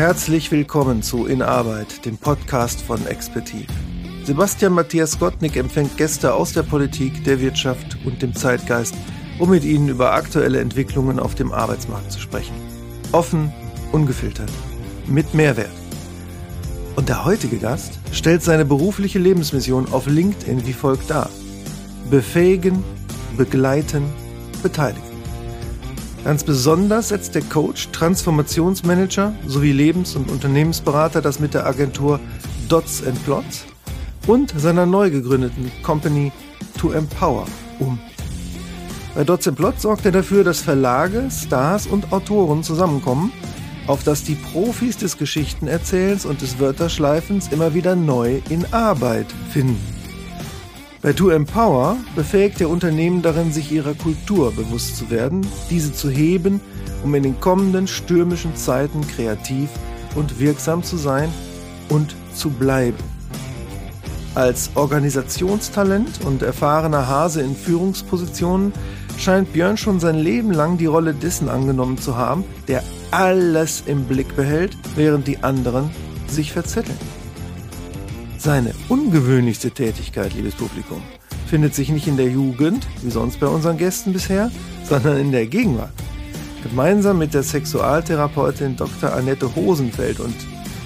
Herzlich willkommen zu In Arbeit, dem Podcast von Expertiv. Sebastian Matthias Gottnick empfängt Gäste aus der Politik, der Wirtschaft und dem Zeitgeist, um mit ihnen über aktuelle Entwicklungen auf dem Arbeitsmarkt zu sprechen. Offen, ungefiltert, mit Mehrwert. Und der heutige Gast stellt seine berufliche Lebensmission auf LinkedIn wie folgt dar. Befähigen, begleiten, beteiligen. Ganz besonders setzt der Coach, Transformationsmanager sowie Lebens- und Unternehmensberater das mit der Agentur Dots and Plots und seiner neu gegründeten Company To Empower um. Bei Dots and Plots sorgt er dafür, dass Verlage, Stars und Autoren zusammenkommen, auf dass die Profis des Geschichtenerzählens und des Wörterschleifens immer wieder neu in Arbeit finden. Bei To Empower befähigt der Unternehmen darin, sich ihrer Kultur bewusst zu werden, diese zu heben, um in den kommenden stürmischen Zeiten kreativ und wirksam zu sein und zu bleiben. Als Organisationstalent und erfahrener Hase in Führungspositionen scheint Björn schon sein Leben lang die Rolle dessen angenommen zu haben, der alles im Blick behält, während die anderen sich verzetteln. Seine ungewöhnlichste Tätigkeit, liebes Publikum, findet sich nicht in der Jugend, wie sonst bei unseren Gästen bisher, sondern in der Gegenwart. Gemeinsam mit der Sexualtherapeutin Dr. Annette Hosenfeld und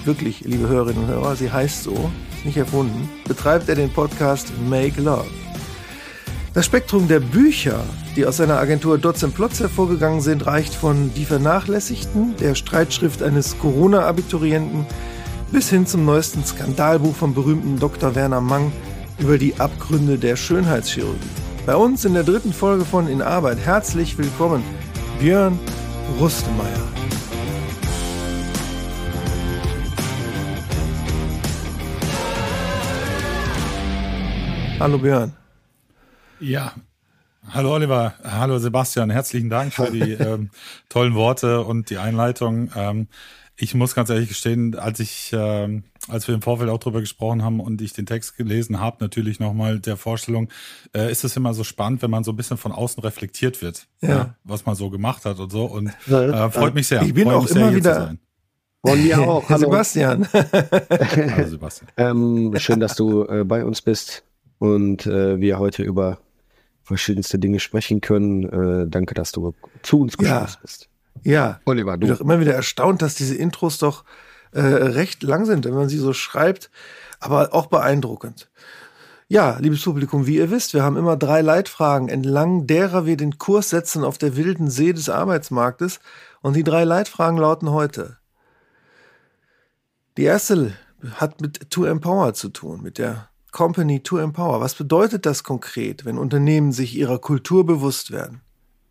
wirklich, liebe Hörerinnen und Hörer, sie heißt so, nicht erfunden, betreibt er den Podcast Make Love. Das Spektrum der Bücher, die aus seiner Agentur Dots Plots hervorgegangen sind, reicht von Die Vernachlässigten, der Streitschrift eines Corona-Abiturienten, bis hin zum neuesten Skandalbuch vom berühmten Dr. Werner Mang über die Abgründe der Schönheitschirurgie. Bei uns in der dritten Folge von In Arbeit herzlich willkommen Björn Rustemeyer. Hallo Björn. Ja, Hallo Oliver, hallo Sebastian, herzlichen Dank für die ähm, tollen Worte und die Einleitung. Ähm, ich muss ganz ehrlich gestehen, als ich, äh, als wir im Vorfeld auch drüber gesprochen haben und ich den Text gelesen habe, natürlich nochmal der Vorstellung, äh, ist es immer so spannend, wenn man so ein bisschen von außen reflektiert wird, ja. ja was man so gemacht hat und so. Und äh, freut mich sehr. Ich bin freut auch immer wieder. Von mir auch. Hallo. Sebastian. Hallo Sebastian. ähm, schön, dass du äh, bei uns bist und äh, wir heute über verschiedenste Dinge sprechen können. Äh, danke, dass du zu uns gekommen ja. bist. Ja, Oliver, du. Ich bin doch immer wieder erstaunt, dass diese Intros doch äh, recht lang sind, wenn man sie so schreibt, aber auch beeindruckend. Ja, liebes Publikum, wie ihr wisst, wir haben immer drei Leitfragen, entlang derer wir den Kurs setzen auf der wilden See des Arbeitsmarktes. Und die drei Leitfragen lauten heute. Die erste hat mit To Empower zu tun, mit der Company To Empower. Was bedeutet das konkret, wenn Unternehmen sich ihrer Kultur bewusst werden?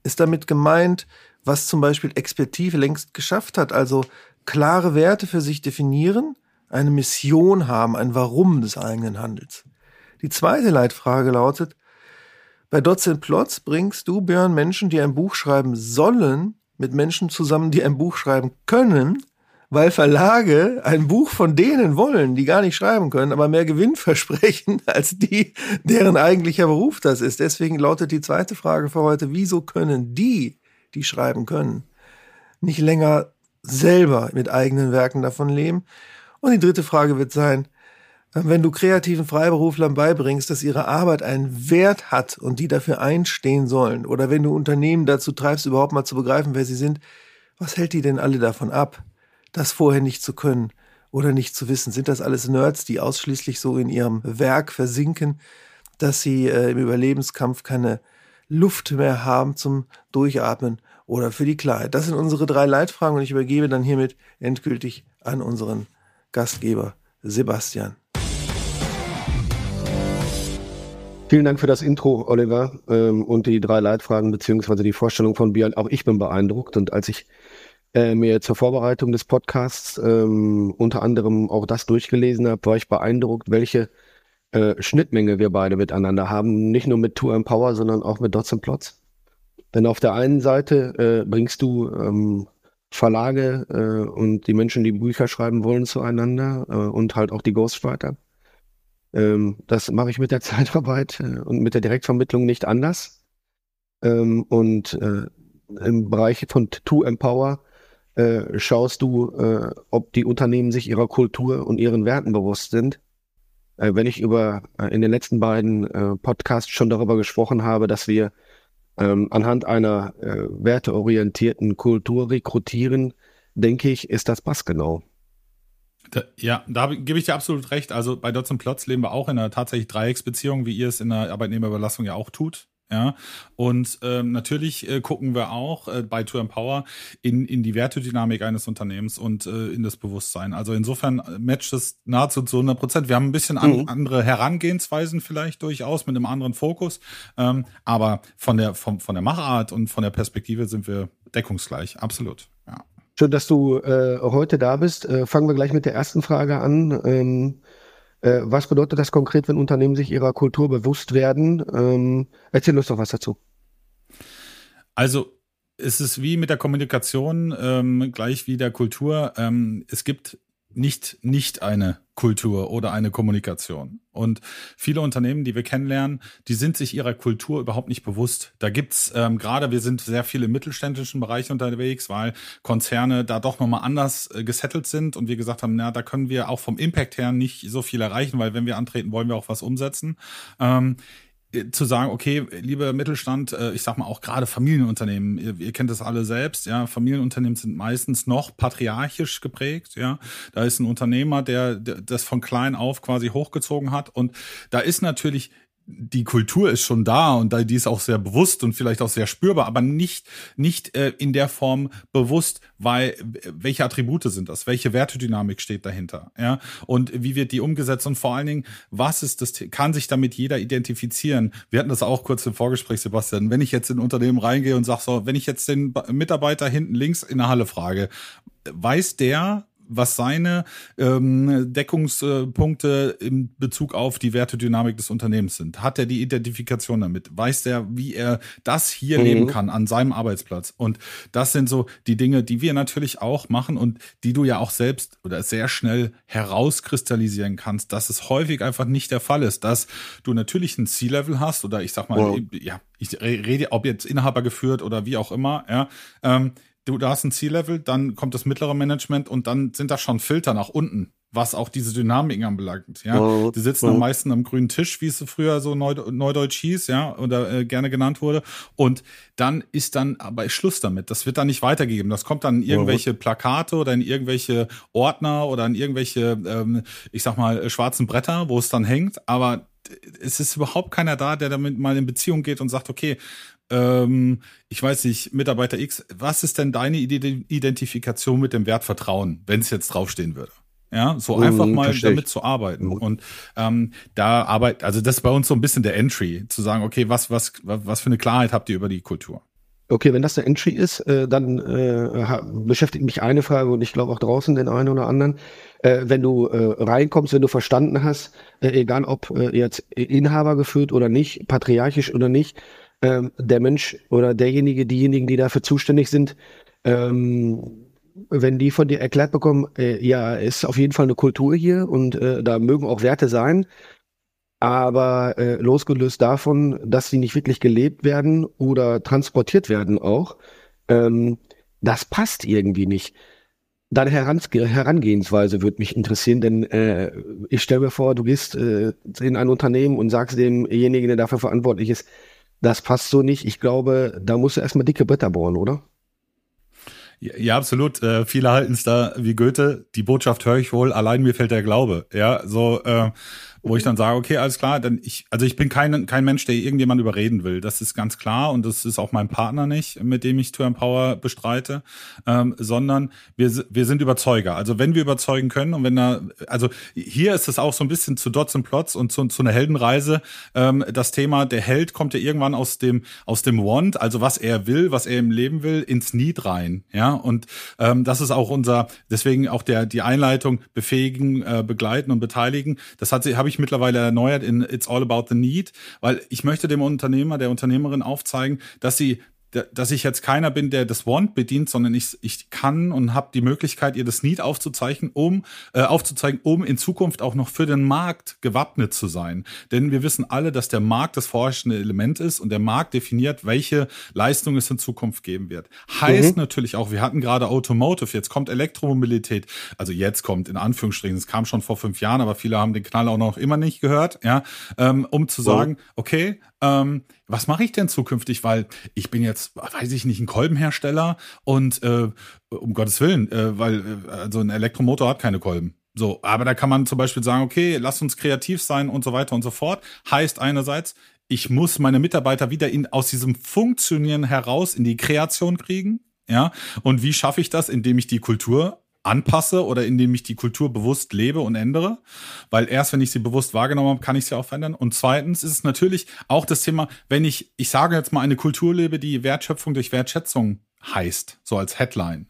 Ist damit gemeint, was zum Beispiel Expertise längst geschafft hat, also klare Werte für sich definieren, eine Mission haben, ein Warum des eigenen Handels. Die zweite Leitfrage lautet, bei Dots Plots bringst du, Björn, Menschen, die ein Buch schreiben sollen, mit Menschen zusammen, die ein Buch schreiben können, weil Verlage ein Buch von denen wollen, die gar nicht schreiben können, aber mehr Gewinn versprechen als die, deren eigentlicher Beruf das ist. Deswegen lautet die zweite Frage für heute, wieso können die die schreiben können, nicht länger selber mit eigenen Werken davon leben. Und die dritte Frage wird sein, wenn du kreativen Freiberuflern beibringst, dass ihre Arbeit einen Wert hat und die dafür einstehen sollen, oder wenn du Unternehmen dazu treibst, überhaupt mal zu begreifen, wer sie sind, was hält die denn alle davon ab, das vorher nicht zu können oder nicht zu wissen? Sind das alles Nerds, die ausschließlich so in ihrem Werk versinken, dass sie äh, im Überlebenskampf keine Luft mehr haben zum Durchatmen oder für die Klarheit. Das sind unsere drei Leitfragen und ich übergebe dann hiermit endgültig an unseren Gastgeber Sebastian. Vielen Dank für das Intro, Oliver, ähm, und die drei Leitfragen beziehungsweise die Vorstellung von Björn. Auch ich bin beeindruckt und als ich äh, mir zur Vorbereitung des Podcasts ähm, unter anderem auch das durchgelesen habe, war ich beeindruckt, welche äh, Schnittmenge wir beide miteinander haben. Nicht nur mit Tour Empower, sondern auch mit Dots and Plots. Denn auf der einen Seite äh, bringst du ähm, Verlage äh, und die Menschen, die Bücher schreiben wollen, zueinander äh, und halt auch die Ghostwriter. Ähm, das mache ich mit der Zeitarbeit äh, und mit der Direktvermittlung nicht anders. Ähm, und im Bereich von To Empower äh, schaust du, äh, ob die Unternehmen sich ihrer Kultur und ihren Werten bewusst sind. Äh, wenn ich über äh, in den letzten beiden äh, Podcasts schon darüber gesprochen habe, dass wir ähm, anhand einer werteorientierten Kultur rekrutieren, denke ich, ist das passgenau. Da, ja, da gebe ich dir absolut recht. Also bei Dots Plots leben wir auch in einer tatsächlich Dreiecksbeziehung, wie ihr es in der Arbeitnehmerüberlassung ja auch tut. Ja, und ähm, natürlich äh, gucken wir auch äh, bei To Empower in, in die Wertedynamik eines Unternehmens und äh, in das Bewusstsein. Also insofern äh, matcht es nahezu zu 100 Prozent. Wir haben ein bisschen an, mhm. andere Herangehensweisen vielleicht durchaus mit einem anderen Fokus, ähm, aber von der, von, von der Machart und von der Perspektive sind wir deckungsgleich, absolut. Ja. Schön, dass du äh, heute da bist. Äh, fangen wir gleich mit der ersten Frage an. Ähm äh, was bedeutet das konkret, wenn Unternehmen sich ihrer Kultur bewusst werden? Ähm, erzähl uns doch was dazu. Also es ist wie mit der Kommunikation, ähm, gleich wie der Kultur. Ähm, es gibt nicht nicht eine Kultur oder eine Kommunikation. Und viele Unternehmen, die wir kennenlernen, die sind sich ihrer Kultur überhaupt nicht bewusst. Da gibt's ähm, gerade, wir sind sehr viele im mittelständischen Bereich unterwegs, weil Konzerne da doch nochmal anders äh, gesettelt sind und wir gesagt haben, na, da können wir auch vom Impact her nicht so viel erreichen, weil wenn wir antreten, wollen wir auch was umsetzen. Ähm, zu sagen, okay, liebe Mittelstand, äh, ich sag mal auch gerade Familienunternehmen, ihr, ihr, kennt das alle selbst, ja, Familienunternehmen sind meistens noch patriarchisch geprägt, ja. Da ist ein Unternehmer, der, der das von klein auf quasi hochgezogen hat und da ist natürlich die Kultur ist schon da und die ist auch sehr bewusst und vielleicht auch sehr spürbar, aber nicht nicht äh, in der Form bewusst, weil welche Attribute sind das, welche Wertedynamik steht dahinter, ja und wie wird die umgesetzt und vor allen Dingen was ist das, kann sich damit jeder identifizieren? Wir hatten das auch kurz im Vorgespräch, Sebastian. Wenn ich jetzt in Unternehmen reingehe und sag so, wenn ich jetzt den Mitarbeiter hinten links in der Halle frage, weiß der was seine ähm, Deckungspunkte in Bezug auf die Wertedynamik des Unternehmens sind. Hat er die Identifikation damit? Weiß er, wie er das hier mhm. leben kann an seinem Arbeitsplatz? Und das sind so die Dinge, die wir natürlich auch machen und die du ja auch selbst oder sehr schnell herauskristallisieren kannst, dass es häufig einfach nicht der Fall ist, dass du natürlich ein C-Level hast oder ich sag mal, wow. ja, ich rede, ob jetzt Inhaber geführt oder wie auch immer, ja, ähm, du, du hast ein Ziellevel, dann kommt das mittlere Management und dann sind da schon Filter nach unten, was auch diese Dynamik anbelangt. Ja, oh, die sitzen oh. am meisten am grünen Tisch, wie es früher so Neu Neudeutsch hieß, ja, oder äh, gerne genannt wurde. Und dann ist dann aber Schluss damit. Das wird dann nicht weitergegeben. Das kommt dann in irgendwelche oh. Plakate oder in irgendwelche Ordner oder in irgendwelche, ähm, ich sag mal, schwarzen Bretter, wo es dann hängt. Aber es ist überhaupt keiner da, der damit mal in Beziehung geht und sagt, okay, ähm, ich weiß nicht, Mitarbeiter X, was ist denn deine Identifikation mit dem Wert Vertrauen, wenn es jetzt draufstehen würde? Ja, so mhm, einfach mal damit zu arbeiten. Und ähm, da arbeitet, also das ist bei uns so ein bisschen der Entry, zu sagen, okay, was, was, was für eine Klarheit habt ihr über die Kultur? Okay, wenn das der Entry ist, äh, dann äh, beschäftigt mich eine Frage und ich glaube auch draußen den einen oder anderen. Äh, wenn du äh, reinkommst, wenn du verstanden hast, äh, egal ob äh, jetzt Inhaber geführt oder nicht, patriarchisch oder nicht, ähm, der Mensch oder derjenige, diejenigen, die dafür zuständig sind, ähm, wenn die von dir erklärt bekommen, äh, ja, ist auf jeden Fall eine Kultur hier und äh, da mögen auch Werte sein, aber äh, losgelöst davon, dass sie nicht wirklich gelebt werden oder transportiert werden auch, ähm, das passt irgendwie nicht. Deine Herangehensweise würde mich interessieren, denn äh, ich stelle mir vor, du gehst äh, in ein Unternehmen und sagst demjenigen, der dafür verantwortlich ist, das passt so nicht. Ich glaube, da musst du erstmal dicke Bretter bauen, oder? Ja, ja absolut. Äh, viele halten es da wie Goethe. Die Botschaft höre ich wohl. Allein mir fällt der Glaube. Ja, so. Äh, wo ich dann sage, okay, alles klar, denn ich, also ich bin kein, kein Mensch, der irgendjemand überreden will. Das ist ganz klar und das ist auch mein Partner nicht, mit dem ich To Empower bestreite, ähm, sondern wir, wir sind Überzeuger. Also wenn wir überzeugen können und wenn da, also hier ist es auch so ein bisschen zu Dots und Plots und zu, zu einer Heldenreise, ähm, das Thema, der Held kommt ja irgendwann aus dem, aus dem Want, also was er will, was er im Leben will, ins Need rein, ja, und ähm, das ist auch unser, deswegen auch der, die Einleitung befähigen, äh, begleiten und beteiligen, das hat, habe ich ich mittlerweile erneuert in It's All About the Need, weil ich möchte dem Unternehmer, der Unternehmerin aufzeigen, dass sie dass ich jetzt keiner bin, der das Want bedient, sondern ich, ich kann und habe die Möglichkeit, ihr das Need aufzuzeichnen, um äh, aufzuzeigen, um in Zukunft auch noch für den Markt gewappnet zu sein. Denn wir wissen alle, dass der Markt das vorherrschende Element ist und der Markt definiert, welche Leistung es in Zukunft geben wird. Heißt mhm. natürlich auch, wir hatten gerade Automotive, jetzt kommt Elektromobilität, also jetzt kommt in Anführungsstrichen, es kam schon vor fünf Jahren, aber viele haben den Knall auch noch immer nicht gehört, ja, ähm, um zu sagen, okay, ähm, was mache ich denn zukünftig? Weil ich bin jetzt, weiß ich nicht, ein Kolbenhersteller und äh, um Gottes Willen, äh, weil äh, also ein Elektromotor hat keine Kolben. So, aber da kann man zum Beispiel sagen, okay, lass uns kreativ sein und so weiter und so fort. Heißt einerseits, ich muss meine Mitarbeiter wieder in, aus diesem Funktionieren heraus in die Kreation kriegen. Ja, und wie schaffe ich das? Indem ich die Kultur anpasse oder indem ich die Kultur bewusst lebe und ändere. Weil erst wenn ich sie bewusst wahrgenommen habe, kann ich sie auch verändern. Und zweitens ist es natürlich auch das Thema, wenn ich, ich sage jetzt mal eine Kultur lebe, die Wertschöpfung durch Wertschätzung heißt, so als Headline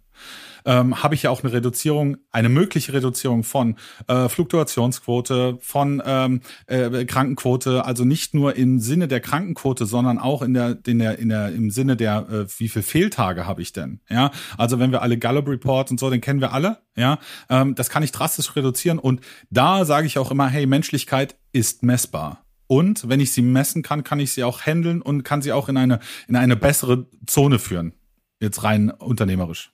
ähm, habe ich ja auch eine Reduzierung, eine mögliche Reduzierung von äh, Fluktuationsquote, von ähm, äh, Krankenquote, also nicht nur im Sinne der Krankenquote, sondern auch in der, in der, in der, im Sinne der, äh, wie viel Fehltage habe ich denn? Ja, also wenn wir alle Gallup Reports und so, den kennen wir alle, ja, ähm, das kann ich drastisch reduzieren und da sage ich auch immer, hey, Menschlichkeit ist messbar. Und wenn ich sie messen kann, kann ich sie auch handeln und kann sie auch in eine, in eine bessere Zone führen. Jetzt rein unternehmerisch.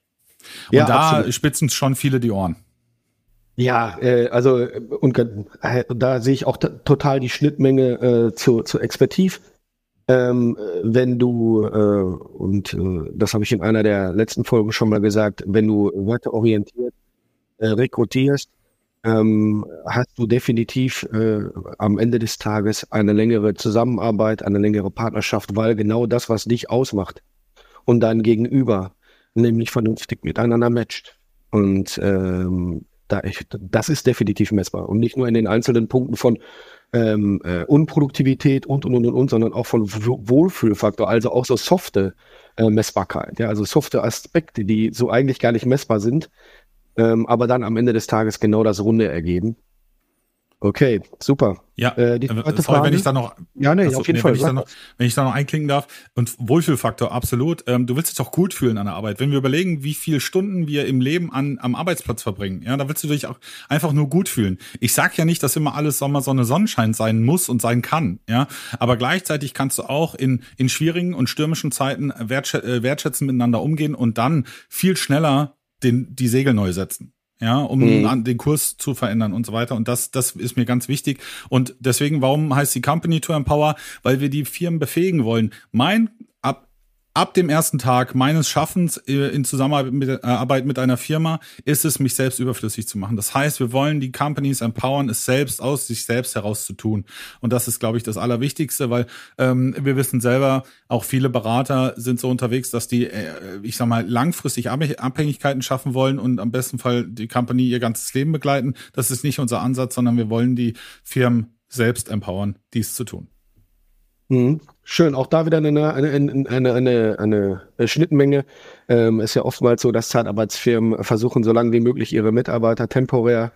Und ja, da absolut. spitzen schon viele die Ohren. Ja, äh, also und äh, da sehe ich auch total die Schnittmenge äh, zu, zu Expertiv. Ähm, wenn du, äh, und äh, das habe ich in einer der letzten Folgen schon mal gesagt, wenn du weiter orientiert äh, rekrutierst, ähm, hast du definitiv äh, am Ende des Tages eine längere Zusammenarbeit, eine längere Partnerschaft, weil genau das, was dich ausmacht und dein Gegenüber nämlich vernünftig miteinander matcht. Und ähm, da ich, das ist definitiv messbar. Und nicht nur in den einzelnen Punkten von ähm, äh, Unproduktivität und, und, und, und, sondern auch von Wohlfühlfaktor, also auch so softe äh, Messbarkeit. Ja, also softe Aspekte, die so eigentlich gar nicht messbar sind, ähm, aber dann am Ende des Tages genau das Runde ergeben. Okay, super. Ja, äh, die äh, zweite sorry, Frage. wenn ich da noch, ja, nee, auf jeden nee, Fall. Wenn ich, da noch, wenn ich da noch einklinken darf und Wohlfühlfaktor, absolut. Ähm, du willst dich doch gut fühlen an der Arbeit. Wenn wir überlegen, wie viele Stunden wir im Leben an, am Arbeitsplatz verbringen, ja, da willst du dich auch einfach nur gut fühlen. Ich sag ja nicht, dass immer alles Sommer Sonne Sonnenschein sein muss und sein kann, ja, aber gleichzeitig kannst du auch in in schwierigen und stürmischen Zeiten wertschä äh, wertschätzen miteinander umgehen und dann viel schneller den die Segel neu setzen ja, um mhm. den Kurs zu verändern und so weiter. Und das, das ist mir ganz wichtig. Und deswegen, warum heißt die Company to Empower? Weil wir die Firmen befähigen wollen. Mein ab dem ersten Tag meines Schaffens äh, in Zusammenarbeit mit, äh, mit einer Firma ist es, mich selbst überflüssig zu machen. Das heißt, wir wollen die Companies empowern, es selbst aus sich selbst heraus zu tun. Und das ist, glaube ich, das Allerwichtigste, weil ähm, wir wissen selber, auch viele Berater sind so unterwegs, dass die, äh, ich sag mal, langfristig Abhängigkeiten schaffen wollen und am besten Fall die Company ihr ganzes Leben begleiten. Das ist nicht unser Ansatz, sondern wir wollen die Firmen selbst empowern, dies zu tun. Mhm. Schön, auch da wieder eine, eine, eine, eine, eine Schnittmenge. Ähm, ist ja oftmals so, dass Zeitarbeitsfirmen versuchen, so lange wie möglich ihre Mitarbeiter temporär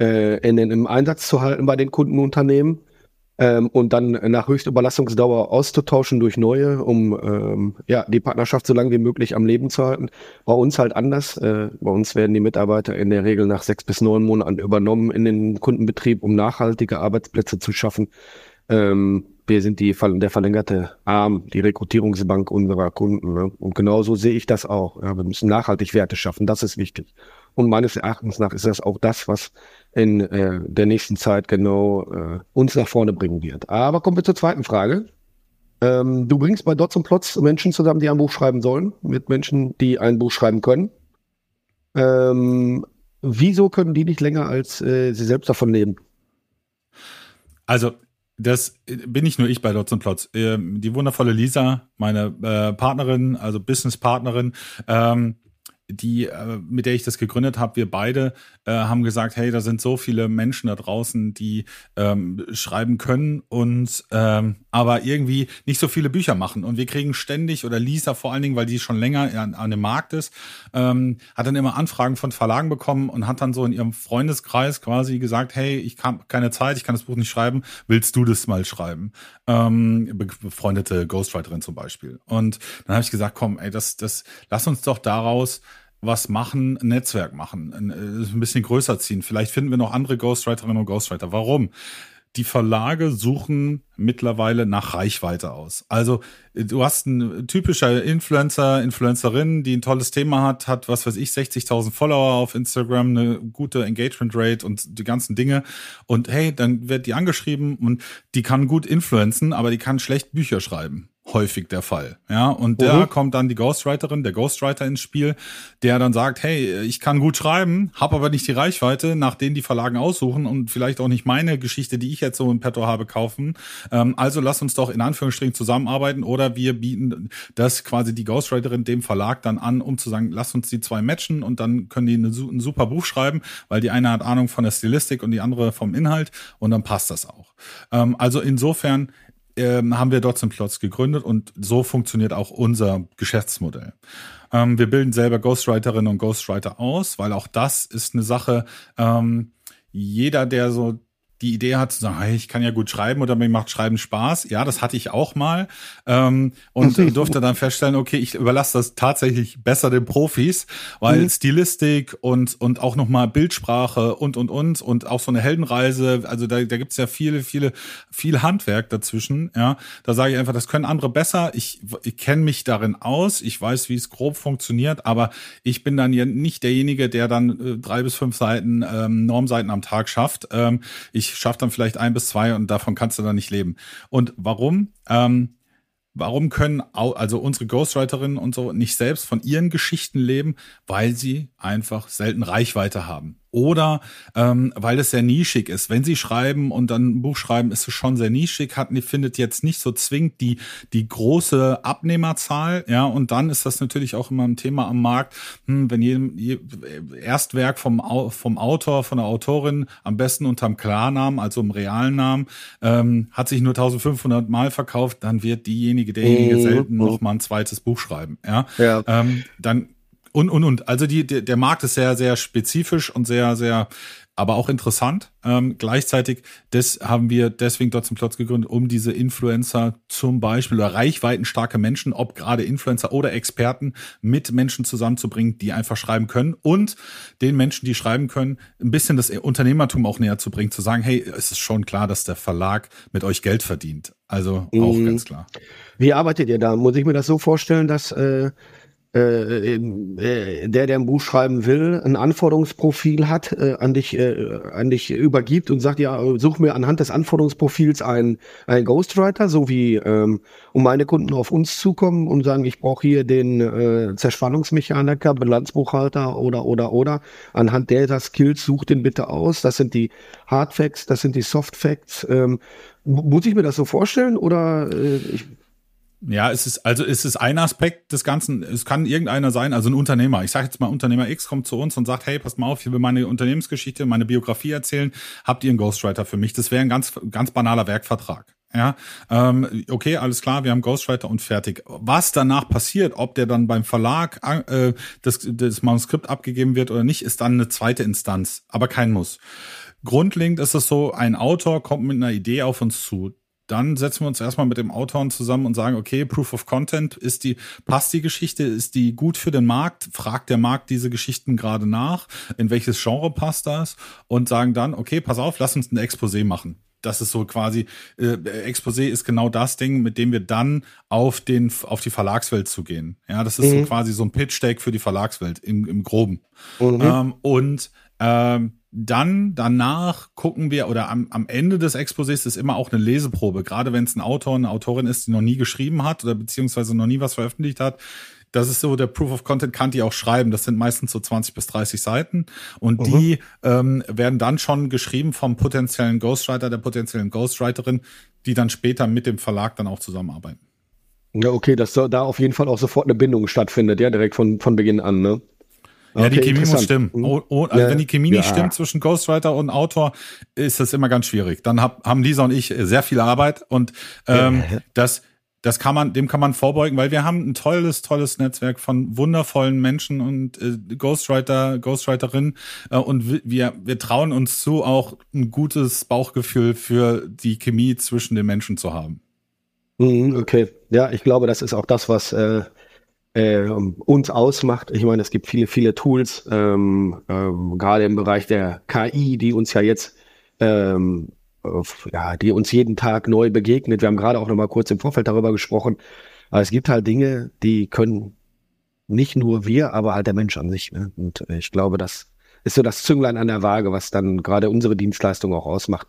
äh, in, in, im Einsatz zu halten bei den Kundenunternehmen ähm, und dann nach Höchstüberlassungsdauer auszutauschen durch neue, um ähm, ja, die Partnerschaft so lange wie möglich am Leben zu halten. Bei uns halt anders. Äh, bei uns werden die Mitarbeiter in der Regel nach sechs bis neun Monaten übernommen in den Kundenbetrieb, um nachhaltige Arbeitsplätze zu schaffen. Ähm, wir sind die, der verlängerte Arm, die Rekrutierungsbank unserer Kunden. Ne? Und genauso sehe ich das auch. Ja, wir müssen nachhaltig Werte schaffen, das ist wichtig. Und meines Erachtens nach ist das auch das, was in äh, der nächsten Zeit genau äh, uns nach vorne bringen wird. Aber kommen wir zur zweiten Frage. Ähm, du bringst bei Dots und Plots Menschen zusammen, die ein Buch schreiben sollen, mit Menschen, die ein Buch schreiben können. Ähm, wieso können die nicht länger als äh, sie selbst davon leben? Also das bin nicht nur ich bei Dots und Plots. Ähm, die wundervolle Lisa, meine äh, Partnerin, also Business-Partnerin, ähm, die, äh, mit der ich das gegründet habe, wir beide äh, haben gesagt, hey, da sind so viele Menschen da draußen, die ähm, schreiben können und ähm, aber irgendwie nicht so viele Bücher machen. Und wir kriegen ständig, oder Lisa vor allen Dingen, weil die schon länger an, an dem Markt ist, ähm, hat dann immer Anfragen von Verlagen bekommen und hat dann so in ihrem Freundeskreis quasi gesagt, hey, ich habe keine Zeit, ich kann das Buch nicht schreiben, willst du das mal schreiben? Ähm, befreundete Ghostwriterin zum Beispiel. Und dann habe ich gesagt, komm, ey, das, das, lass uns doch daraus was machen, ein Netzwerk machen, ein, äh, ein bisschen größer ziehen. Vielleicht finden wir noch andere Ghostwriterinnen und Ghostwriter. Warum? Die Verlage suchen mittlerweile nach Reichweite aus. Also du hast ein typischer Influencer, Influencerin, die ein tolles Thema hat, hat was weiß ich 60.000 Follower auf Instagram, eine gute Engagement Rate und die ganzen Dinge. Und hey, dann wird die angeschrieben und die kann gut influenzen, aber die kann schlecht Bücher schreiben häufig der Fall. Ja, und da mhm. kommt dann die Ghostwriterin, der Ghostwriter ins Spiel, der dann sagt, hey, ich kann gut schreiben, habe aber nicht die Reichweite, nach denen die Verlagen aussuchen und vielleicht auch nicht meine Geschichte, die ich jetzt so im Petto habe, kaufen. Ähm, also lass uns doch in Anführungsstrichen zusammenarbeiten oder wir bieten das quasi die Ghostwriterin dem Verlag dann an, um zu sagen, lass uns die zwei matchen und dann können die eine, ein super Buch schreiben, weil die eine hat Ahnung von der Stilistik und die andere vom Inhalt und dann passt das auch. Ähm, also insofern ähm, haben wir zum Plots gegründet und so funktioniert auch unser Geschäftsmodell. Ähm, wir bilden selber Ghostwriterinnen und Ghostwriter aus, weil auch das ist eine Sache, ähm, jeder, der so die Idee hat zu sagen, hey, ich kann ja gut schreiben oder mir macht Schreiben Spaß. Ja, das hatte ich auch mal ähm, und durfte dann feststellen, okay, ich überlasse das tatsächlich besser den Profis, weil mhm. Stilistik und und auch nochmal Bildsprache und und und und auch so eine Heldenreise, also da, da gibt's ja viele, viele, viel Handwerk dazwischen. Ja, da sage ich einfach, das können andere besser. Ich, ich kenne mich darin aus, ich weiß, wie es grob funktioniert, aber ich bin dann ja nicht derjenige, der dann äh, drei bis fünf Seiten ähm, Normseiten am Tag schafft. Ähm, ich ich schaffe dann vielleicht ein bis zwei und davon kannst du dann nicht leben. Und warum? Ähm, warum können also unsere Ghostwriterinnen und so nicht selbst von ihren Geschichten leben? Weil sie einfach selten Reichweite haben oder ähm, weil es sehr nischig ist. Wenn sie schreiben und dann ein Buch schreiben, ist es schon sehr nischig, hat, findet jetzt nicht so zwingend die, die große Abnehmerzahl, ja, und dann ist das natürlich auch immer ein Thema am Markt, hm, wenn jedem je, Erstwerk vom, vom Autor, von der Autorin, am besten unterm Klarnamen, also im realen Namen, ähm, hat sich nur 1500 Mal verkauft, dann wird diejenige, derjenige mhm. selten noch mal ein zweites Buch schreiben, ja. ja. Ähm, dann und, und, und. Also die, der, der Markt ist sehr, sehr spezifisch und sehr, sehr, aber auch interessant. Ähm, gleichzeitig, das haben wir deswegen dort zum Platz gegründet, um diese Influencer zum Beispiel oder reichweitenstarke Menschen, ob gerade Influencer oder Experten, mit Menschen zusammenzubringen, die einfach schreiben können und den Menschen, die schreiben können, ein bisschen das Unternehmertum auch näher zu bringen, zu sagen, hey, es ist schon klar, dass der Verlag mit euch Geld verdient. Also auch mhm. ganz klar. Wie arbeitet ihr da? Muss ich mir das so vorstellen, dass äh, äh, äh, der, der ein Buch schreiben will, ein Anforderungsprofil hat, äh, an dich, äh, an dich übergibt und sagt, ja, such mir anhand des Anforderungsprofils einen, einen Ghostwriter, so wie ähm, um meine Kunden auf uns zukommen und sagen, ich brauche hier den äh, Zerspannungsmechaniker, Bilanzbuchhalter oder oder oder. Anhand der Skills such den bitte aus. Das sind die Hard Facts, das sind die Soft Facts. Ähm, muss ich mir das so vorstellen oder äh, ich ja, es ist, also es ist ein Aspekt des Ganzen. Es kann irgendeiner sein, also ein Unternehmer. Ich sage jetzt mal, Unternehmer X kommt zu uns und sagt, hey, passt mal auf, ich will meine Unternehmensgeschichte, meine Biografie erzählen. Habt ihr einen Ghostwriter für mich? Das wäre ein ganz, ganz banaler Werkvertrag. Ja, ähm, okay, alles klar, wir haben Ghostwriter und fertig. Was danach passiert, ob der dann beim Verlag äh, das, das Manuskript abgegeben wird oder nicht, ist dann eine zweite Instanz, aber kein Muss. Grundlegend ist es so, ein Autor kommt mit einer Idee auf uns zu dann setzen wir uns erstmal mit dem Autoren zusammen und sagen, okay, Proof of Content, ist die, passt die Geschichte, ist die gut für den Markt? Fragt der Markt diese Geschichten gerade nach? In welches Genre passt das? Und sagen dann, okay, pass auf, lass uns ein Exposé machen. Das ist so quasi, äh, Exposé ist genau das Ding, mit dem wir dann auf den, auf die Verlagswelt zugehen. Ja, das ist mhm. so quasi so ein Pitch-Deck für die Verlagswelt im, im Groben. Mhm. Ähm, und ähm, dann danach gucken wir oder am, am Ende des Exposés ist immer auch eine Leseprobe, gerade wenn es ein Autor, eine Autorin ist, die noch nie geschrieben hat oder beziehungsweise noch nie was veröffentlicht hat. Das ist so der Proof of Content, kann die auch schreiben. Das sind meistens so 20 bis 30 Seiten. Und mhm. die ähm, werden dann schon geschrieben vom potenziellen Ghostwriter, der potenziellen Ghostwriterin, die dann später mit dem Verlag dann auch zusammenarbeiten. Ja, okay, dass da auf jeden Fall auch sofort eine Bindung stattfindet, ja, direkt von, von Beginn an, ne? Ja, die Chemie muss stimmen. Mhm. Oh, oh, also ja, wenn die Chemie ja. nicht stimmt zwischen Ghostwriter und Autor, ist das immer ganz schwierig. Dann hab, haben Lisa und ich sehr viel Arbeit und ähm, ja. das das kann man, dem kann man vorbeugen, weil wir haben ein tolles, tolles Netzwerk von wundervollen Menschen und äh, Ghostwriter, Ghostwriterinnen äh, und wir, wir trauen uns zu, auch ein gutes Bauchgefühl für die Chemie zwischen den Menschen zu haben. Mhm, okay, ja, ich glaube, das ist auch das, was äh, äh, uns ausmacht. Ich meine, es gibt viele, viele Tools, ähm, ähm, gerade im Bereich der KI, die uns ja jetzt, ähm, ja, die uns jeden Tag neu begegnet. Wir haben gerade auch noch mal kurz im Vorfeld darüber gesprochen. Aber es gibt halt Dinge, die können nicht nur wir, aber halt der Mensch an sich. Ne? Und ich glaube, das ist so das Zünglein an der Waage, was dann gerade unsere Dienstleistung auch ausmacht.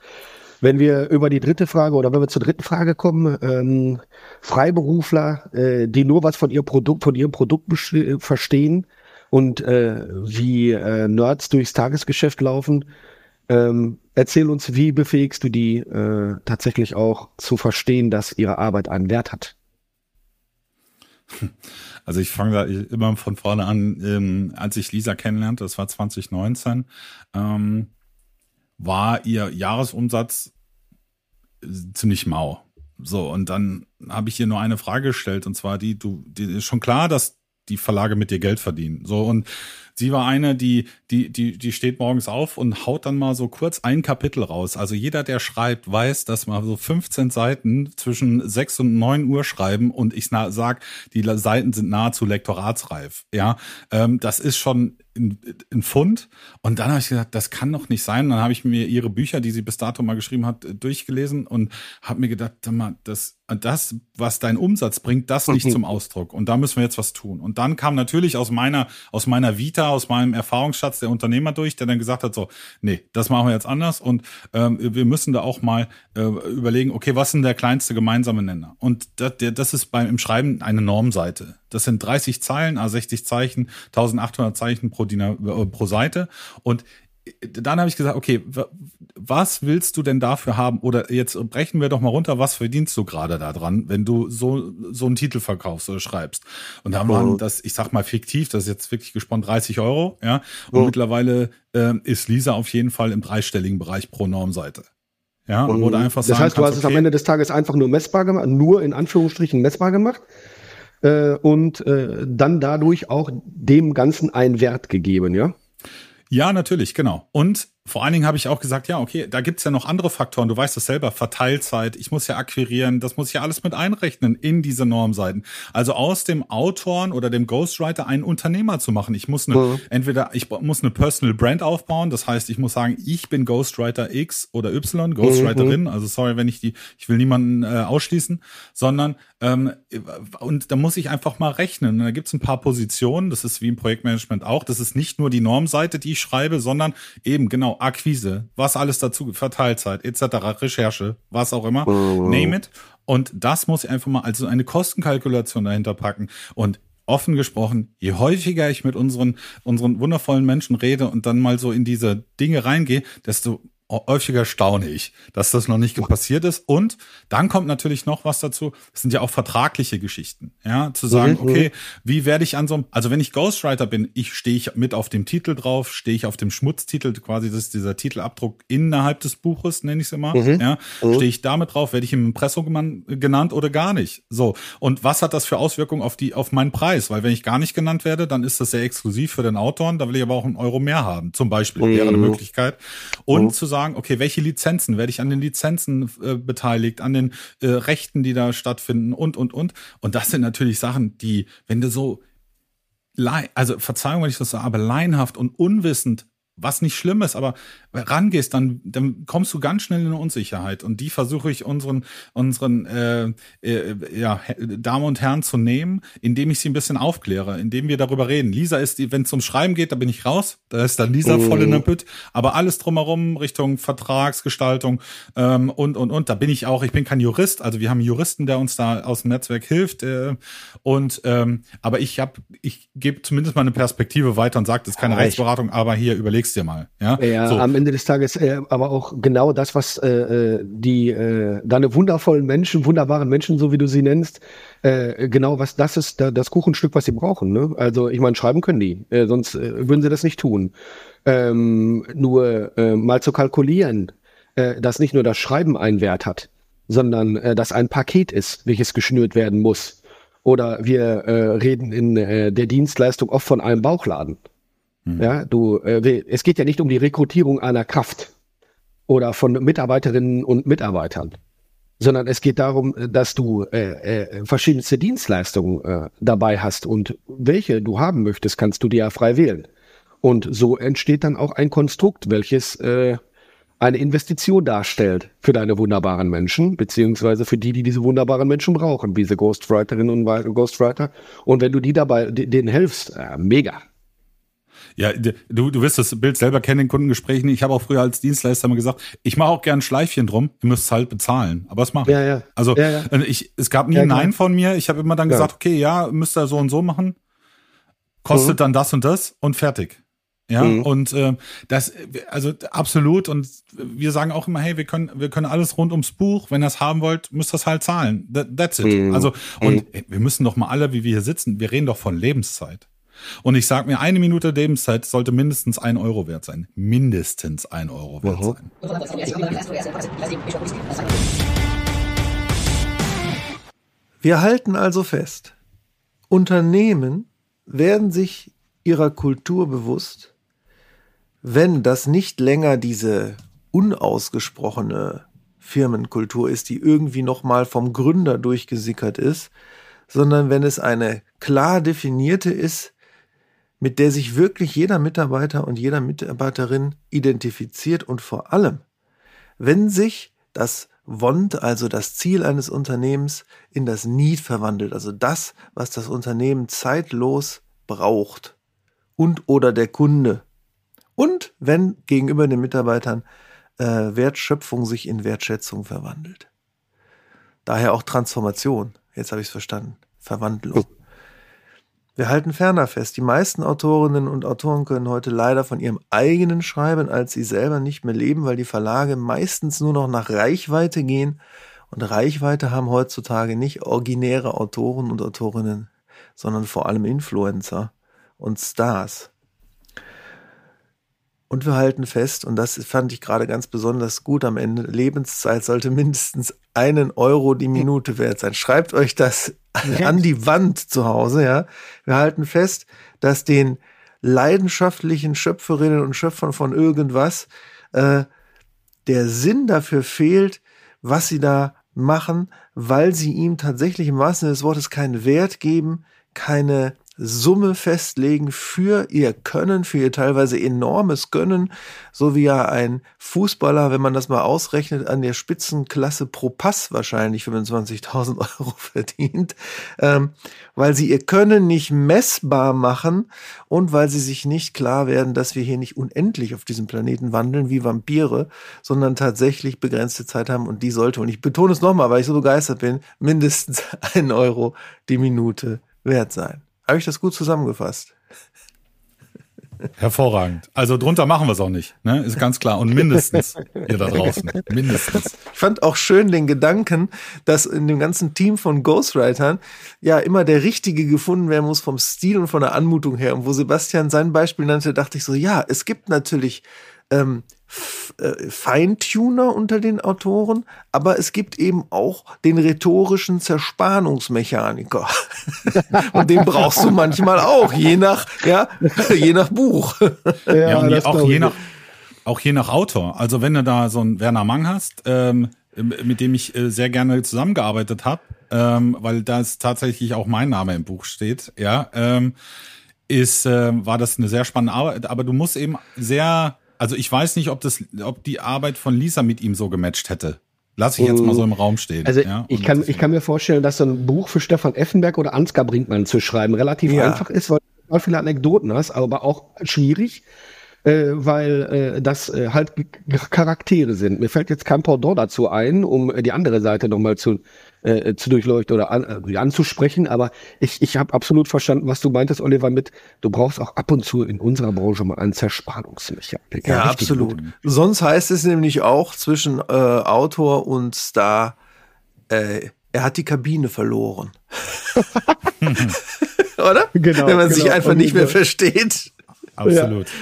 Wenn wir über die dritte Frage oder wenn wir zur dritten Frage kommen, ähm, Freiberufler, äh, die nur was von ihr Produkt, von ihrem Produkt verstehen und äh, wie äh, Nerds durchs Tagesgeschäft laufen, ähm, erzähl uns, wie befähigst du die äh, tatsächlich auch zu verstehen, dass ihre Arbeit einen Wert hat? Also ich fange da immer von vorne an, ähm, als ich Lisa kennenlernte, das war 2019, ähm, war ihr Jahresumsatz ziemlich mau. So, und dann habe ich ihr nur eine Frage gestellt, und zwar die, du, die ist schon klar, dass die Verlage mit dir Geld verdienen. So, und sie war eine, die, die, die, die steht morgens auf und haut dann mal so kurz ein Kapitel raus. Also jeder, der schreibt, weiß, dass man so 15 Seiten zwischen 6 und 9 Uhr schreiben und ich sag, die Seiten sind nahezu lektoratsreif. Ja, ähm, das ist schon in, in Pfund. Und dann habe ich gesagt, das kann doch nicht sein. dann habe ich mir ihre Bücher, die sie bis dato mal geschrieben hat, durchgelesen und habe mir gedacht, das, das, was dein Umsatz bringt, das nicht zum Ausdruck. Und da müssen wir jetzt was tun. Und dann kam natürlich aus meiner, aus meiner Vita, aus meinem Erfahrungsschatz der Unternehmer durch, der dann gesagt hat, so, nee, das machen wir jetzt anders. Und ähm, wir müssen da auch mal äh, überlegen, okay, was ist denn der kleinste gemeinsame Nenner? Und das, das ist beim im Schreiben eine Normseite. Das sind 30 Zeilen, A60 Zeichen, 1800 Zeichen pro, Diener, äh, pro Seite. Und dann habe ich gesagt, okay, was willst du denn dafür haben? Oder jetzt brechen wir doch mal runter, was verdienst du gerade da dran, wenn du so, so einen Titel verkaufst oder schreibst? Und da waren oh. das, ich sag mal fiktiv, das ist jetzt wirklich gespannt, 30 Euro, ja. Und oh. mittlerweile äh, ist Lisa auf jeden Fall im dreistelligen Bereich pro Normseite. Ja, und, wo einfach Das heißt, du hast okay, es am Ende des Tages einfach nur messbar gemacht, nur in Anführungsstrichen messbar gemacht äh, und äh, dann dadurch auch dem Ganzen einen Wert gegeben, ja? Ja, natürlich, genau. Und vor allen Dingen habe ich auch gesagt, ja, okay, da gibt's ja noch andere Faktoren. Du weißt das selber, Verteilzeit, ich muss ja akquirieren, das muss ich ja alles mit einrechnen in diese Normseiten. Also aus dem Autoren oder dem Ghostwriter einen Unternehmer zu machen. Ich muss eine, mhm. entweder ich muss eine Personal Brand aufbauen, das heißt, ich muss sagen, ich bin Ghostwriter X oder Y, Ghostwriterin, mhm. also sorry, wenn ich die, ich will niemanden äh, ausschließen, sondern ähm, und da muss ich einfach mal rechnen. Da gibt's ein paar Positionen, das ist wie im Projektmanagement auch, das ist nicht nur die Normseite, die ich schreibe, sondern eben genau Akquise, was alles dazu, Verteilzeit etc., Recherche, was auch immer, oh. name it. Und das muss ich einfach mal also eine Kostenkalkulation dahinter packen. Und offen gesprochen, je häufiger ich mit unseren, unseren wundervollen Menschen rede und dann mal so in diese Dinge reingehe, desto häufiger staune ich, dass das noch nicht passiert ist. Und dann kommt natürlich noch was dazu. Das sind ja auch vertragliche Geschichten. Ja, zu sagen, mhm. okay, wie werde ich an so einem, also wenn ich Ghostwriter bin, ich stehe ich mit auf dem Titel drauf, stehe ich auf dem Schmutztitel, quasi das ist dieser Titelabdruck innerhalb des Buches, nenne ich es immer. Mhm. Ja, mhm. stehe ich damit drauf, werde ich im Impressum genannt oder gar nicht. So. Und was hat das für Auswirkungen auf die, auf meinen Preis? Weil wenn ich gar nicht genannt werde, dann ist das sehr exklusiv für den Autoren. Da will ich aber auch einen Euro mehr haben. Zum Beispiel wäre eine mhm. Möglichkeit. Und mhm. zu sagen, sagen, okay, welche Lizenzen, werde ich an den Lizenzen äh, beteiligt, an den äh, Rechten, die da stattfinden und, und, und. Und das sind natürlich Sachen, die, wenn du so, also Verzeihung, wenn ich das sage, aber leinhaft und unwissend was nicht schlimm ist, aber rangehst, dann, dann kommst du ganz schnell in eine Unsicherheit. Und die versuche ich unseren, unseren äh, äh, ja, Damen und Herren zu nehmen, indem ich sie ein bisschen aufkläre, indem wir darüber reden. Lisa ist, wenn es um Schreiben geht, da bin ich raus. Da ist dann Lisa voll in der Püt. Aber alles drumherum, Richtung Vertragsgestaltung ähm, und, und, und, da bin ich auch, ich bin kein Jurist, also wir haben einen Juristen, der uns da aus dem Netzwerk hilft. Äh, und ähm, aber ich habe, ich gebe zumindest mal eine Perspektive weiter und sage, das ist keine Rechtsberatung, aber hier überlegst Überleg's dir mal. Ja, ja so. am Ende des Tages äh, aber auch genau das, was äh, äh, die äh, deine wundervollen Menschen, wunderbaren Menschen, so wie du sie nennst, äh, genau was das ist, da, das Kuchenstück, was sie brauchen. Ne? Also ich meine, schreiben können die, äh, sonst äh, würden sie das nicht tun. Ähm, nur äh, mal zu kalkulieren, äh, dass nicht nur das Schreiben einen Wert hat, sondern äh, dass ein Paket ist, welches geschnürt werden muss. Oder wir äh, reden in äh, der Dienstleistung oft von einem Bauchladen. Mhm. Ja, du, äh, es geht ja nicht um die Rekrutierung einer Kraft oder von Mitarbeiterinnen und Mitarbeitern, sondern es geht darum, dass du äh, äh, verschiedenste Dienstleistungen äh, dabei hast und welche du haben möchtest, kannst du dir ja frei wählen. Und so entsteht dann auch ein Konstrukt, welches äh, eine Investition darstellt für deine wunderbaren Menschen, beziehungsweise für die, die diese wunderbaren Menschen brauchen, diese Ghostwriterinnen und Ghostwriter. Und wenn du die dabei, denen hilfst, äh, mega. Ja, du, du wirst das Bild selber kennen in Kundengesprächen. Ich habe auch früher als Dienstleister mal gesagt, ich mache auch gern Schleifchen drum, ihr müsst es halt bezahlen. Aber es mache ja, ja. Also ja, ja. Äh, Ich, es gab nie ja, ein Nein von mir. Ich habe immer dann gesagt, okay, ja, müsst ihr so und so machen. Kostet mhm. dann das und das und fertig. Ja, mhm. und äh, das, also absolut, und wir sagen auch immer, hey, wir können, wir können alles rund ums Buch, wenn ihr es haben wollt, müsst ihr es halt zahlen. That, that's it. Mhm. Also, und mhm. wir müssen doch mal alle, wie wir hier sitzen, wir reden doch von Lebenszeit. Und ich sag mir, eine Minute Lebenszeit sollte mindestens ein Euro wert sein. Mindestens ein Euro wert mhm. sein. Wir halten also fest, Unternehmen werden sich ihrer Kultur bewusst, wenn das nicht länger diese unausgesprochene Firmenkultur ist, die irgendwie nochmal vom Gründer durchgesickert ist, sondern wenn es eine klar definierte ist, mit der sich wirklich jeder Mitarbeiter und jeder Mitarbeiterin identifiziert und vor allem, wenn sich das Want, also das Ziel eines Unternehmens, in das Need verwandelt, also das, was das Unternehmen zeitlos braucht und oder der Kunde und wenn gegenüber den Mitarbeitern äh, Wertschöpfung sich in Wertschätzung verwandelt. Daher auch Transformation. Jetzt habe ich es verstanden. Verwandlung. Wir halten ferner fest, die meisten Autorinnen und Autoren können heute leider von ihrem eigenen Schreiben als sie selber nicht mehr leben, weil die Verlage meistens nur noch nach Reichweite gehen. Und Reichweite haben heutzutage nicht originäre Autoren und Autorinnen, sondern vor allem Influencer und Stars. Und wir halten fest, und das fand ich gerade ganz besonders gut am Ende, Lebenszeit sollte mindestens einen Euro die Minute wert sein. Schreibt euch das an die Wand zu Hause, ja. Wir halten fest, dass den leidenschaftlichen Schöpferinnen und Schöpfern von irgendwas äh, der Sinn dafür fehlt, was sie da machen, weil sie ihm tatsächlich im wahrsten Sinne des Wortes keinen Wert geben, keine Summe festlegen für ihr Können, für ihr teilweise enormes Gönnen, so wie ja ein Fußballer, wenn man das mal ausrechnet, an der Spitzenklasse pro Pass wahrscheinlich 25.000 Euro verdient, ähm, weil sie ihr Können nicht messbar machen und weil sie sich nicht klar werden, dass wir hier nicht unendlich auf diesem Planeten wandeln wie Vampire, sondern tatsächlich begrenzte Zeit haben und die sollte, und ich betone es nochmal, weil ich so begeistert bin, mindestens ein Euro die Minute wert sein. Habe ich das gut zusammengefasst? Hervorragend. Also drunter machen wir es auch nicht, ne? Ist ganz klar. Und mindestens ihr da draußen. Mindestens. Ich fand auch schön den Gedanken, dass in dem ganzen Team von Ghostwritern ja immer der Richtige gefunden werden muss vom Stil und von der Anmutung her. Und wo Sebastian sein Beispiel nannte, dachte ich so, ja, es gibt natürlich ähm, äh, Feintuner unter den Autoren, aber es gibt eben auch den rhetorischen Zerspannungsmechaniker. und den brauchst du manchmal auch, je nach, ja, je nach Buch. Ja, ja und auch je nach, auch je nach Autor. Also wenn du da so einen Werner Mang hast, ähm, mit dem ich äh, sehr gerne zusammengearbeitet habe, ähm, weil da tatsächlich auch mein Name im Buch steht, ja, ähm, ist, äh, war das eine sehr spannende Arbeit, aber du musst eben sehr also ich weiß nicht, ob das, ob die Arbeit von Lisa mit ihm so gematcht hätte. Lass ich jetzt mal so im Raum stehen. Also ja, ich, kann, ich kann mir vorstellen, dass so ein Buch für Stefan Effenberg oder Ansgar Brinkmann zu schreiben relativ ja. einfach ist, weil du viele Anekdoten hast, aber auch schwierig. Äh, weil äh, das äh, halt Charaktere sind. Mir fällt jetzt kein Pendant dazu ein, um die andere Seite nochmal zu, äh, zu durchleuchten oder an, äh, anzusprechen, aber ich, ich habe absolut verstanden, was du meintest, Oliver, mit, du brauchst auch ab und zu in unserer Branche mal einen Zerspannungsmechanik. Ja, ja absolut. Gut. Sonst heißt es nämlich auch zwischen äh, Autor und Star, äh, er hat die Kabine verloren. Oder? Genau. Wenn man genau. sich einfach nicht mehr versteht. Absolut. Ja,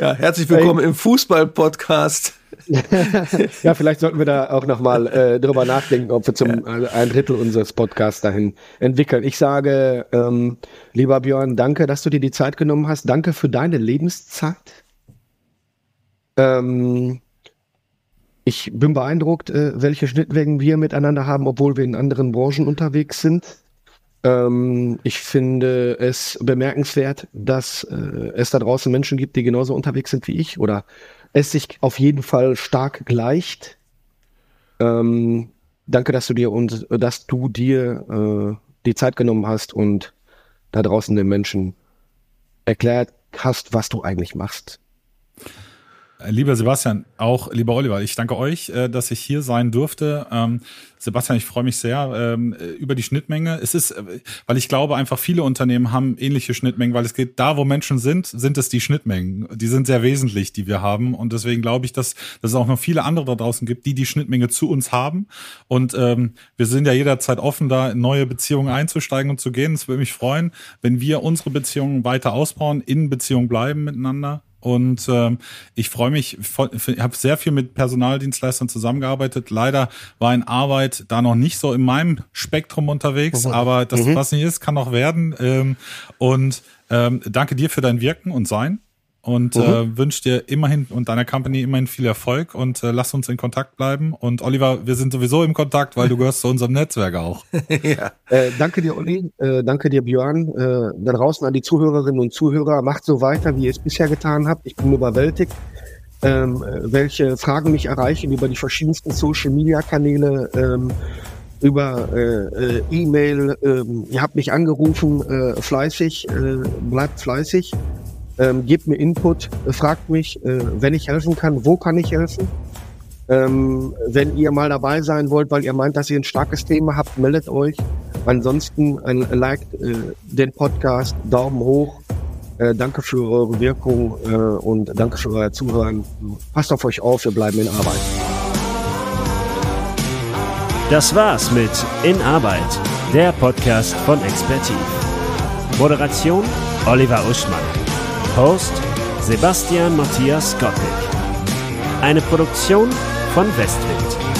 ja herzlich willkommen im Fußball-Podcast. ja, vielleicht sollten wir da auch nochmal äh, drüber nachdenken, ob wir zum ja. ein Drittel unseres Podcasts dahin entwickeln. Ich sage, ähm, lieber Björn, danke, dass du dir die Zeit genommen hast. Danke für deine Lebenszeit. Ähm, ich bin beeindruckt, äh, welche Schnittwegen wir miteinander haben, obwohl wir in anderen Branchen unterwegs sind. Ähm, ich finde es bemerkenswert, dass äh, es da draußen Menschen gibt, die genauso unterwegs sind wie ich oder es sich auf jeden Fall stark gleicht. Ähm, danke, dass du dir und dass du dir äh, die Zeit genommen hast und da draußen den Menschen erklärt hast, was du eigentlich machst. Lieber Sebastian, auch lieber Oliver, ich danke euch, äh, dass ich hier sein durfte. Ähm, Sebastian, ich freue mich sehr ähm, über die Schnittmenge. Es ist, äh, weil ich glaube, einfach viele Unternehmen haben ähnliche Schnittmengen, weil es geht da, wo Menschen sind, sind es die Schnittmengen. Die sind sehr wesentlich, die wir haben. Und deswegen glaube ich, dass, dass es auch noch viele andere da draußen gibt, die die Schnittmenge zu uns haben. Und ähm, wir sind ja jederzeit offen, da in neue Beziehungen einzusteigen und zu gehen. Es würde mich freuen, wenn wir unsere Beziehungen weiter ausbauen, in Beziehung bleiben miteinander und ähm, ich freue mich, ich habe sehr viel mit Personaldienstleistern zusammengearbeitet. Leider war in Arbeit da noch nicht so in meinem Spektrum unterwegs, mhm. aber das, mhm. was nicht ist, kann noch werden. Ähm, und ähm, danke dir für dein Wirken und Sein und mhm. äh, wünsche dir immerhin und deiner Company immerhin viel Erfolg und äh, lass uns in Kontakt bleiben. Und Oliver, wir sind sowieso im Kontakt, weil du gehörst zu unserem Netzwerk auch. ja. Äh, danke dir, Olli. Äh, danke dir, Björn. Äh, da draußen an die Zuhörerinnen und Zuhörer, macht so weiter, wie ihr es bisher getan habt. Ich bin überwältigt. Ähm, welche Fragen mich erreichen über die verschiedensten Social Media Kanäle, ähm, über äh, äh, E-Mail. Ähm, ihr habt mich angerufen, äh, fleißig, äh, bleibt fleißig. Ähm, gebt mir Input, fragt mich, äh, wenn ich helfen kann, wo kann ich helfen. Ähm, wenn ihr mal dabei sein wollt, weil ihr meint, dass ihr ein starkes Thema habt, meldet euch. Ansonsten ein liked äh, den Podcast, Daumen hoch. Äh, danke für eure Wirkung äh, und danke für euer Zuhören. Passt auf euch auf, wir bleiben in Arbeit. Das war's mit In Arbeit, der Podcast von Expertiv. Moderation Oliver Uschmann. Host Sebastian Matthias Gottlieb. Eine Produktion von Westwind.